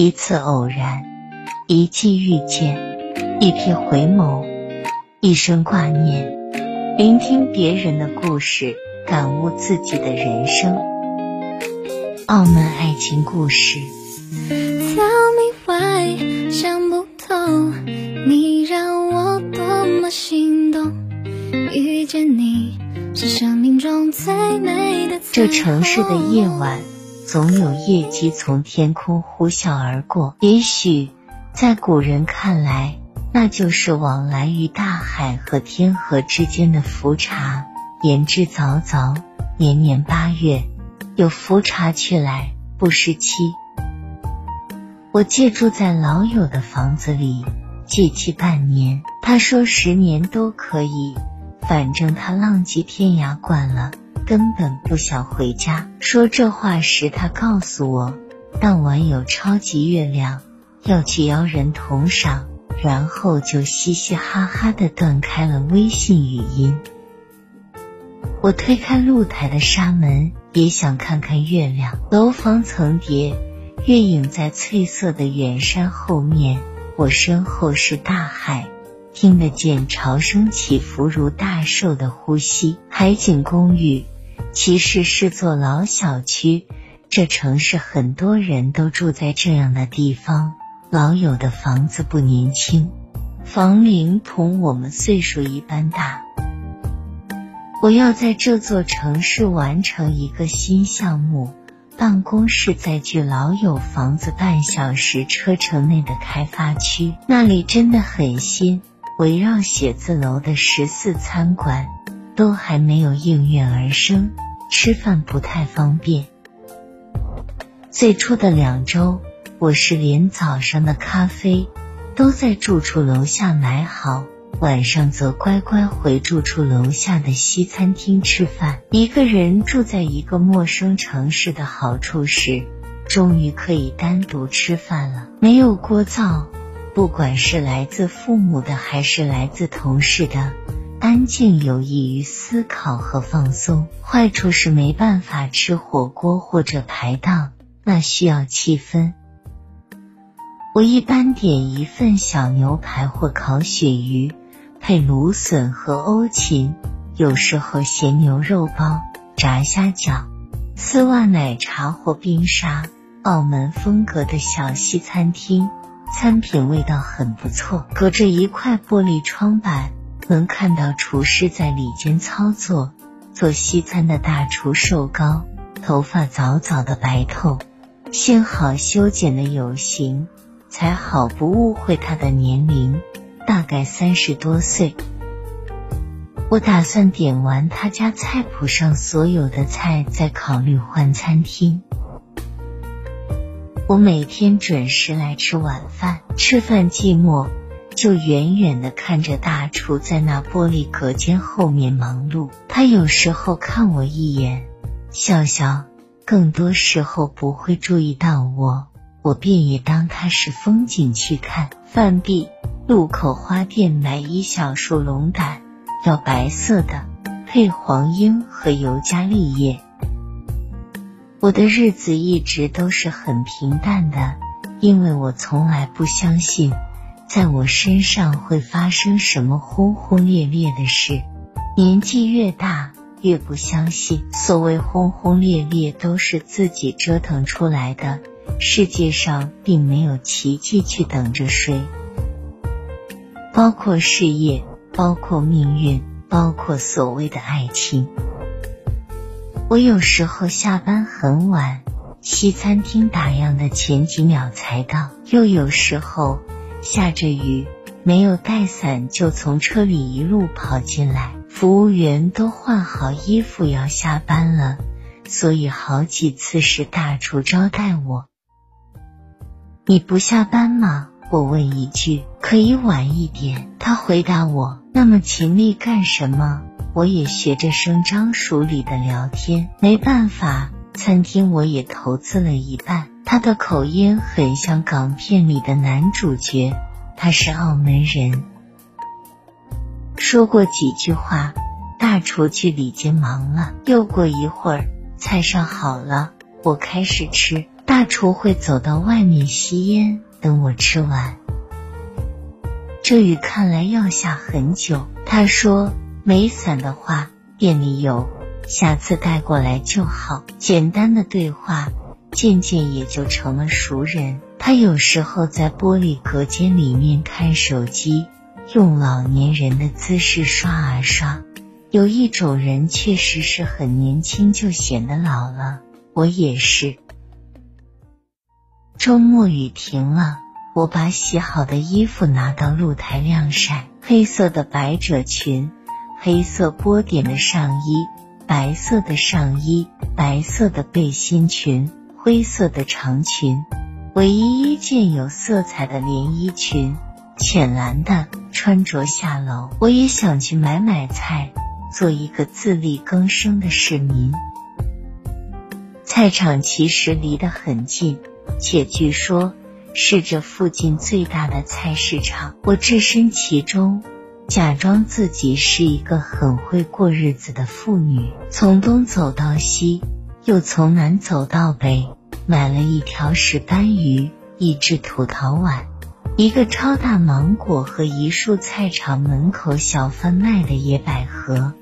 一次偶然，一季遇见，一瞥回眸，一生挂念。聆听别人的故事，感悟自己的人生。澳门爱情故事。Tell me why，想不通，你让我多么心动。遇见你是生命中最美的。这城市的夜晚。总有夜机从天空呼啸而过，也许在古人看来，那就是往来于大海和天河之间的浮茶。言之凿凿，年年八月有浮茶去来，不失期。我借住在老友的房子里，借期半年，他说十年都可以，反正他浪迹天涯惯了。根本不想回家。说这话时，他告诉我，当晚有超级月亮，要去邀人同赏，然后就嘻嘻哈哈的断开了微信语音。我推开露台的纱门，也想看看月亮。楼房层叠，月影在翠色的远山后面，我身后是大海，听得见潮声起伏如大兽的呼吸。海景公寓。其实是座老小区，这城市很多人都住在这样的地方。老友的房子不年轻，房龄同我们岁数一般大。我要在这座城市完成一个新项目，办公室在距老友房子半小时车程内的开发区，那里真的很新。围绕写字楼的十四餐馆。都还没有应运而生，吃饭不太方便。最初的两周，我是连早上的咖啡都在住处楼下买好，晚上则乖乖回住处楼下的西餐厅吃饭。一个人住在一个陌生城市的好处是，终于可以单独吃饭了，没有聒噪，不管是来自父母的还是来自同事的。安静有益于思考和放松，坏处是没办法吃火锅或者排档，那需要气氛。我一般点一份小牛排或烤鳕鱼，配芦笋和欧芹，有时候咸牛肉包、炸虾饺、丝袜奶茶或冰沙。澳门风格的小西餐厅，餐品味道很不错，隔着一块玻璃窗板。能看到厨师在里间操作，做西餐的大厨瘦高，头发早早的白透，幸好修剪的有型，才好不误会他的年龄，大概三十多岁。我打算点完他家菜谱上所有的菜，再考虑换餐厅。我每天准时来吃晚饭，吃饭寂寞。就远远的看着大厨在那玻璃隔间后面忙碌，他有时候看我一眼，笑笑，更多时候不会注意到我，我便也当他是风景去看。饭毕，路口花店买一小束龙胆，要白色的，配黄莺和尤加利叶。我的日子一直都是很平淡的，因为我从来不相信。在我身上会发生什么轰轰烈烈的事？年纪越大，越不相信所谓轰轰烈烈都是自己折腾出来的。世界上并没有奇迹去等着谁，包括事业，包括命运，包括所谓的爱情。我有时候下班很晚，西餐厅打烊的前几秒才到，又有时候。下着雨，没有带伞就从车里一路跑进来。服务员都换好衣服要下班了，所以好几次是大厨招待我。你不下班吗？我问一句。可以晚一点。他回答我。那么勤力干什么？我也学着声张熟理的聊天。没办法，餐厅我也投资了一半。他的口音很像港片里的男主角，他是澳门人。说过几句话，大厨去里间忙了。又过一会儿，菜上好了，我开始吃。大厨会走到外面吸烟，等我吃完。这雨看来要下很久。他说没伞的话，店里有，下次带过来就好。简单的对话，渐渐也就成了熟人。他有时候在玻璃隔间里面看手机，用老年人的姿势刷啊刷。有一种人确实是很年轻就显得老了，我也是。周末雨停了，我把洗好的衣服拿到露台晾晒。黑色的百褶裙，黑色波点的上衣，白色的上衣，白色的背心裙，灰色的长裙。唯一一件有色彩的连衣裙，浅蓝的，穿着下楼。我也想去买买菜，做一个自力更生的市民。菜场其实离得很近，且据说是这附近最大的菜市场。我置身其中，假装自己是一个很会过日子的妇女，从东走到西，又从南走到北。买了一条石斑鱼，一只土陶碗，一个超大芒果和一束菜场门口小贩卖的野百合。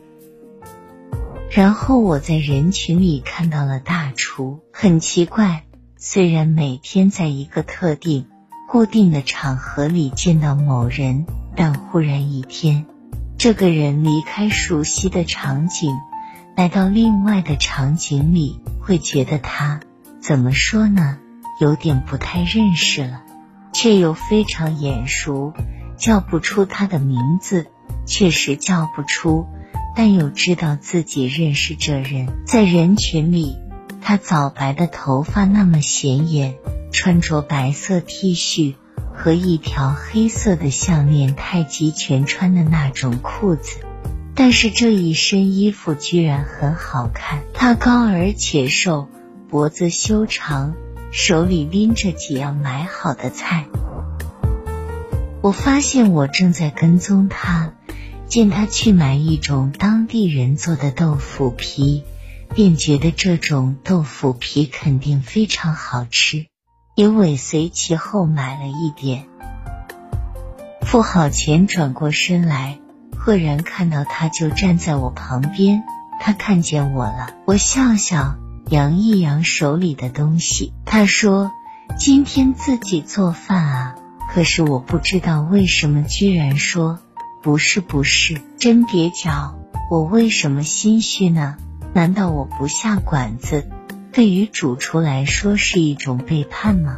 然后我在人群里看到了大厨，很奇怪，虽然每天在一个特定、固定的场合里见到某人，但忽然一天，这个人离开熟悉的场景，来到另外的场景里，会觉得他。怎么说呢？有点不太认识了，却又非常眼熟，叫不出他的名字，确实叫不出，但又知道自己认识这人。在人群里，他早白的头发那么显眼，穿着白色 T 恤和一条黑色的项链，太极拳穿的那种裤子，但是这一身衣服居然很好看。他高而且瘦。脖子修长，手里拎着几样买好的菜。我发现我正在跟踪他，见他去买一种当地人做的豆腐皮，便觉得这种豆腐皮肯定非常好吃，也尾随其后买了一点。付好钱，转过身来，赫然看到他就站在我旁边。他看见我了，我笑笑。扬一扬手里的东西，他说：“今天自己做饭啊。”可是我不知道为什么居然说：“不是，不是，真蹩脚。”我为什么心虚呢？难道我不下馆子，对于主厨来说是一种背叛吗？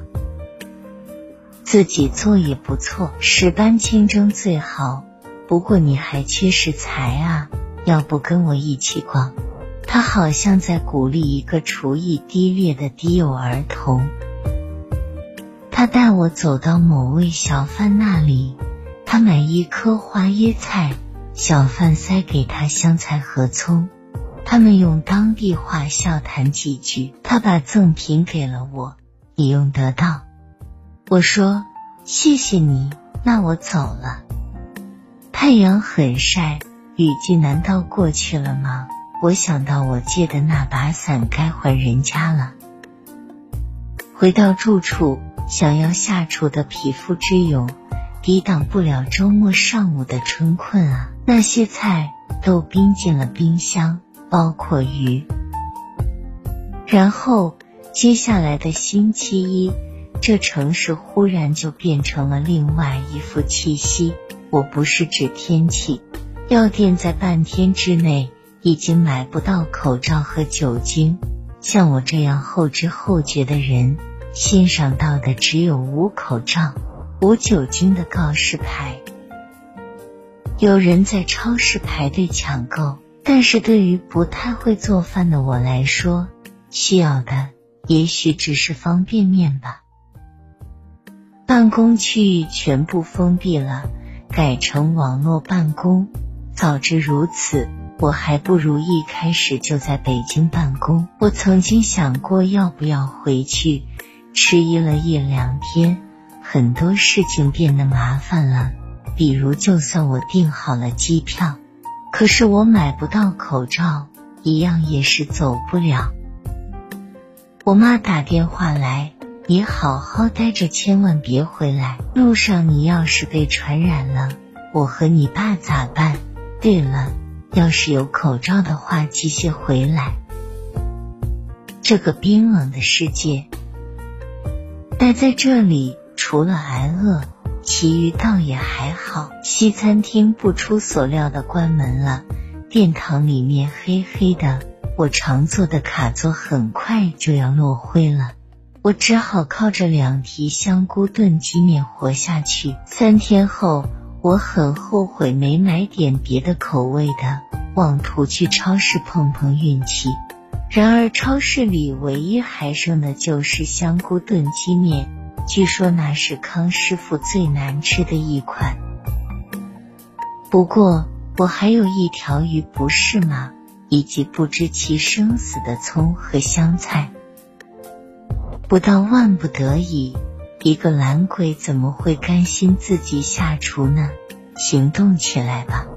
自己做也不错，石斑清蒸最好。不过你还缺食材啊，要不跟我一起逛？他好像在鼓励一个厨艺低劣的低幼儿童。他带我走到某位小贩那里，他买一颗花椰菜，小贩塞给他香菜和葱。他们用当地话笑谈几句。他把赠品给了我，你用得到。我说谢谢你，那我走了。太阳很晒，雨季难道过去了吗？我想到我借的那把伞该还人家了。回到住处，想要下厨的匹夫之勇，抵挡不了周末上午的春困啊！那些菜都冰进了冰箱，包括鱼。然后接下来的星期一，这城市忽然就变成了另外一副气息。我不是指天气，药店在半天之内。已经买不到口罩和酒精，像我这样后知后觉的人，欣赏到的只有无口罩、无酒精的告示牌。有人在超市排队抢购，但是对于不太会做饭的我来说，需要的也许只是方便面吧。办公区域全部封闭了，改成网络办公。早知如此。我还不如一开始就在北京办公。我曾经想过要不要回去，迟疑了一两天，很多事情变得麻烦了。比如，就算我订好了机票，可是我买不到口罩，一样也是走不了。我妈打电话来，你好好待着，千万别回来。路上你要是被传染了，我和你爸咋办？对了，要是有口罩的话，记些回来。这个冰冷的世界，待在这里除了挨饿，其余倒也还好。西餐厅不出所料的关门了，殿堂里面黑黑的。我常坐的卡座很快就要落灰了，我只好靠着两提香菇炖鸡面活下去。三天后，我很后悔没买点别的口味的，妄图去超市碰碰运气。然而超市里唯一还剩的就是香菇炖鸡面，据说那是康师傅最难吃的一款。不过我还有一条鱼，不是吗？以及不知其生死的葱和香菜，不到万不得已，一个懒鬼怎么会甘心自己下厨呢？行动起来吧！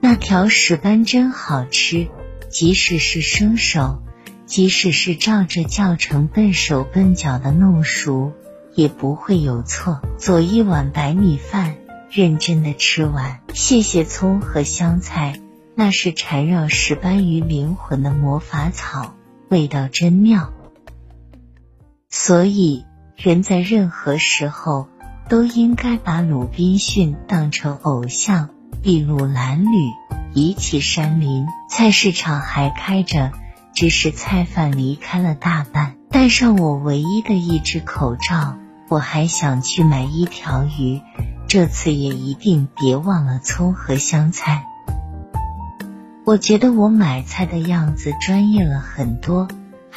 那条石斑真好吃，即使是生手，即使是照着教程笨手笨脚的弄熟，也不会有错。做一碗白米饭，认真的吃完。谢谢葱和香菜。那是缠绕石斑鱼灵魂的魔法草，味道真妙。所以，人在任何时候都应该把鲁滨逊当成偶像。筚路蓝缕，一起山林。菜市场还开着，只是菜贩离开了大半。戴上我唯一的一只口罩，我还想去买一条鱼。这次也一定别忘了葱和香菜。我觉得我买菜的样子专业了很多，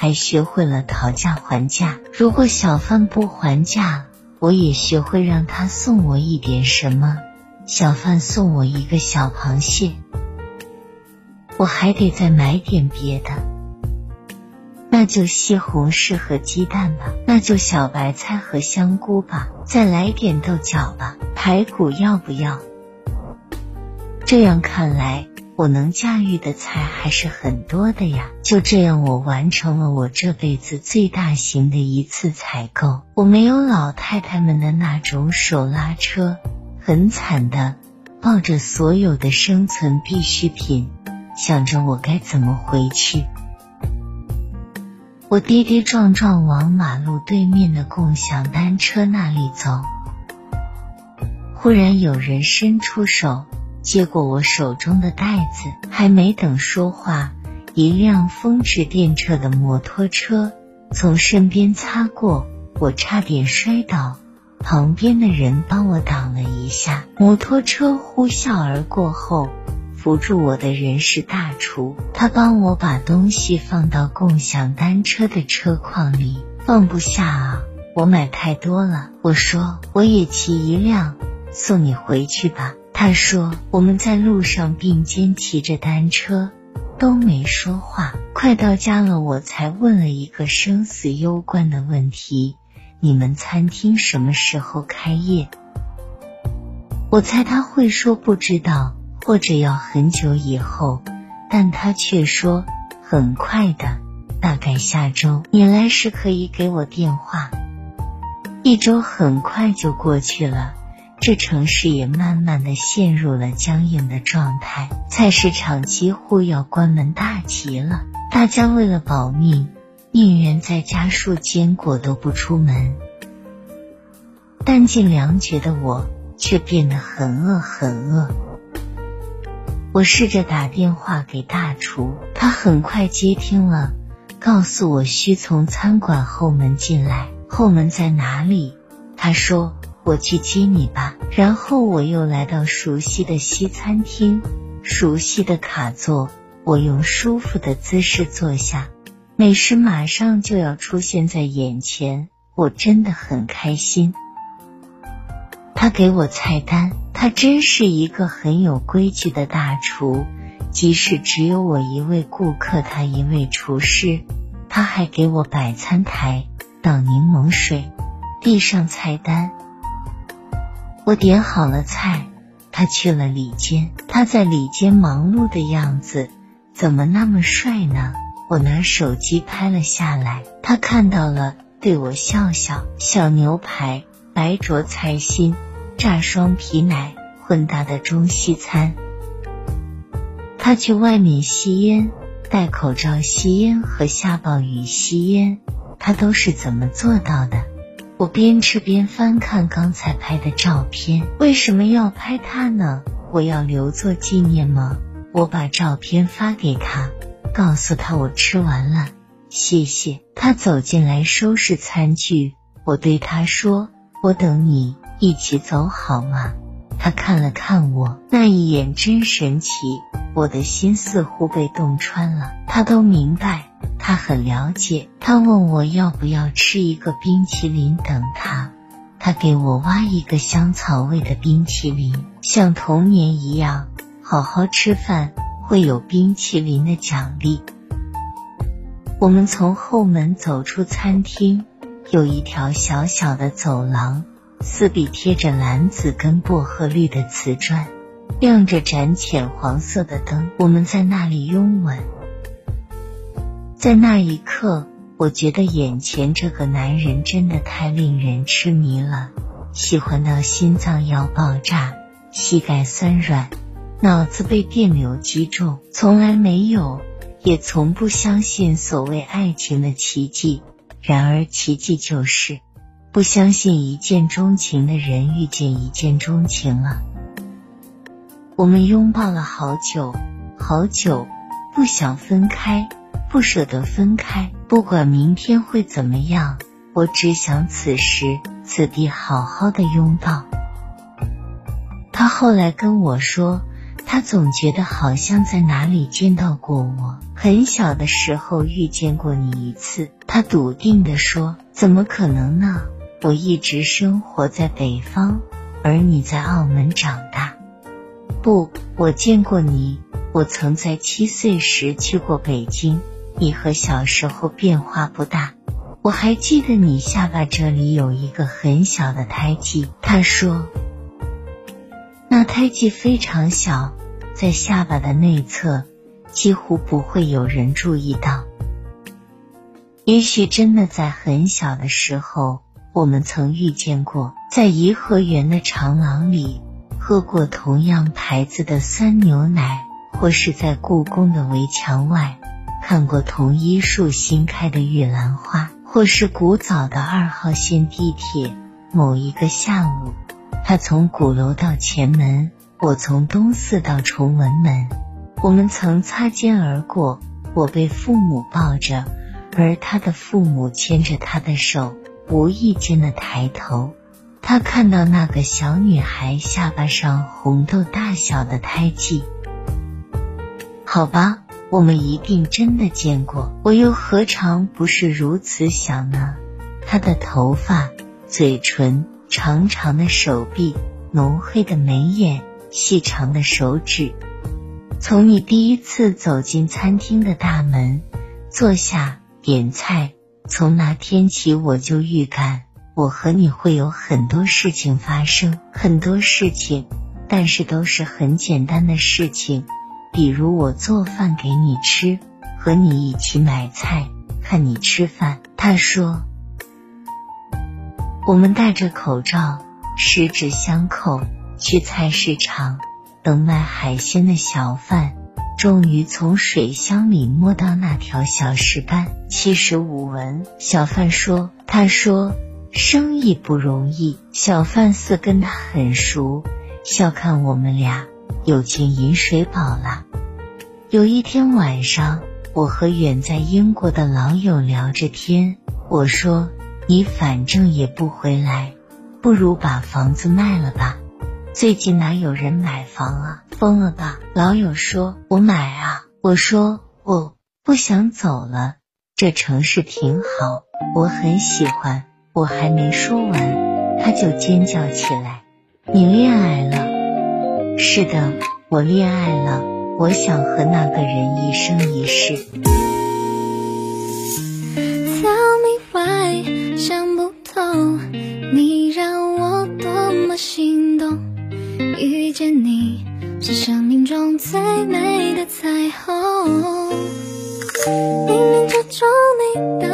还学会了讨价还价。如果小贩不还价，我也学会让他送我一点什么。小贩送我一个小螃蟹，我还得再买点别的。那就西红柿和鸡蛋吧，那就小白菜和香菇吧，再来点豆角吧，排骨要不要？这样看来。我能驾驭的菜还是很多的呀。就这样，我完成了我这辈子最大型的一次采购。我没有老太太们的那种手拉车，很惨的抱着所有的生存必需品，想着我该怎么回去。我跌跌撞撞往马路对面的共享单车那里走，忽然有人伸出手。接过我手中的袋子，还没等说话，一辆风驰电掣的摩托车从身边擦过，我差点摔倒，旁边的人帮我挡了一下。摩托车呼啸而过后，扶住我的人是大厨，他帮我把东西放到共享单车的车筐里，放不下啊，我买太多了。我说我也骑一辆，送你回去吧。他说：“我们在路上并肩骑着单车，都没说话。快到家了，我才问了一个生死攸关的问题：你们餐厅什么时候开业？”我猜他会说不知道，或者要很久以后，但他却说很快的，大概下周。你来时可以给我电话。一周很快就过去了。这城市也慢慢的陷入了僵硬的状态，菜市场几乎要关门大吉了。大家为了保命，宁愿在家数坚果都不出门。弹尽粮绝的我，却变得很饿很饿。我试着打电话给大厨，他很快接听了，告诉我需从餐馆后门进来。后门在哪里？他说。我去接你吧。然后我又来到熟悉的西餐厅，熟悉的卡座，我用舒服的姿势坐下，美食马上就要出现在眼前，我真的很开心。他给我菜单，他真是一个很有规矩的大厨，即使只有我一位顾客，他一位厨师，他还给我摆餐台，倒柠檬水，递上菜单。我点好了菜，他去了里间。他在里间忙碌的样子，怎么那么帅呢？我拿手机拍了下来，他看到了，对我笑笑。小牛排、白灼菜心、炸双皮奶，混搭的中西餐。他去外面吸烟，戴口罩吸烟和下暴雨吸烟，他都是怎么做到的？我边吃边翻看刚才拍的照片，为什么要拍他呢？我要留作纪念吗？我把照片发给他。告诉他我吃完了，谢谢。他走进来收拾餐具，我对他说：“我等你一起走好吗？”他看了看我，那一眼真神奇，我的心似乎被洞穿了。他都明白，他很了解。他问我要不要吃一个冰淇淋等他，他给我挖一个香草味的冰淇淋，像童年一样，好好吃饭。会有冰淇淋的奖励。我们从后门走出餐厅，有一条小小的走廊，四壁贴着蓝紫跟薄荷绿的瓷砖，亮着盏浅黄色的灯。我们在那里拥吻，在那一刻，我觉得眼前这个男人真的太令人痴迷了，喜欢到心脏要爆炸，膝盖酸软。脑子被电流击中，从来没有，也从不相信所谓爱情的奇迹。然而奇迹就是，不相信一见钟情的人遇见一见钟情了。我们拥抱了好久，好久，不想分开，不舍得分开。不管明天会怎么样，我只想此时此地好好的拥抱。他后来跟我说。他总觉得好像在哪里见到过我，很小的时候遇见过你一次。他笃定的说：“怎么可能呢？我一直生活在北方，而你在澳门长大。不，我见过你。我曾在七岁时去过北京，你和小时候变化不大。我还记得你下巴这里有一个很小的胎记。”他说：“那胎记非常小。”在下巴的内侧，几乎不会有人注意到。也许真的在很小的时候，我们曾遇见过，在颐和园的长廊里喝过同样牌子的酸牛奶，或是在故宫的围墙外看过同一树新开的玉兰花，或是古早的二号线地铁某一个下午，他从鼓楼到前门。我从东四到崇文门，我们曾擦肩而过。我被父母抱着，而他的父母牵着他的手，无意间的抬头，他看到那个小女孩下巴上红豆大小的胎记。好吧，我们一定真的见过，我又何尝不是如此想呢？她的头发、嘴唇、长长的手臂、浓黑的眉眼。细长的手指，从你第一次走进餐厅的大门，坐下点菜，从那天起我就预感我和你会有很多事情发生，很多事情，但是都是很简单的事情，比如我做饭给你吃，和你一起买菜，看你吃饭。他说，我们戴着口罩，十指相扣。去菜市场等卖海鲜的小贩，终于从水箱里摸到那条小石斑，七十五文。小贩说：“他说生意不容易。”小贩似跟他很熟，笑看我们俩有钱饮水饱了。有一天晚上，我和远在英国的老友聊着天，我说：“你反正也不回来，不如把房子卖了吧。”最近哪有人买房啊？疯了吧！老友说：“我买啊。”我说：“我不想走了，这城市挺好，我很喜欢。”我还没说完，他就尖叫起来：“你恋爱了？”是的，我恋爱了。我想和那个人一生一世。Tell me why，想不通，你让我多么心动。遇见你是生命中最美的彩虹。冥冥之中，你的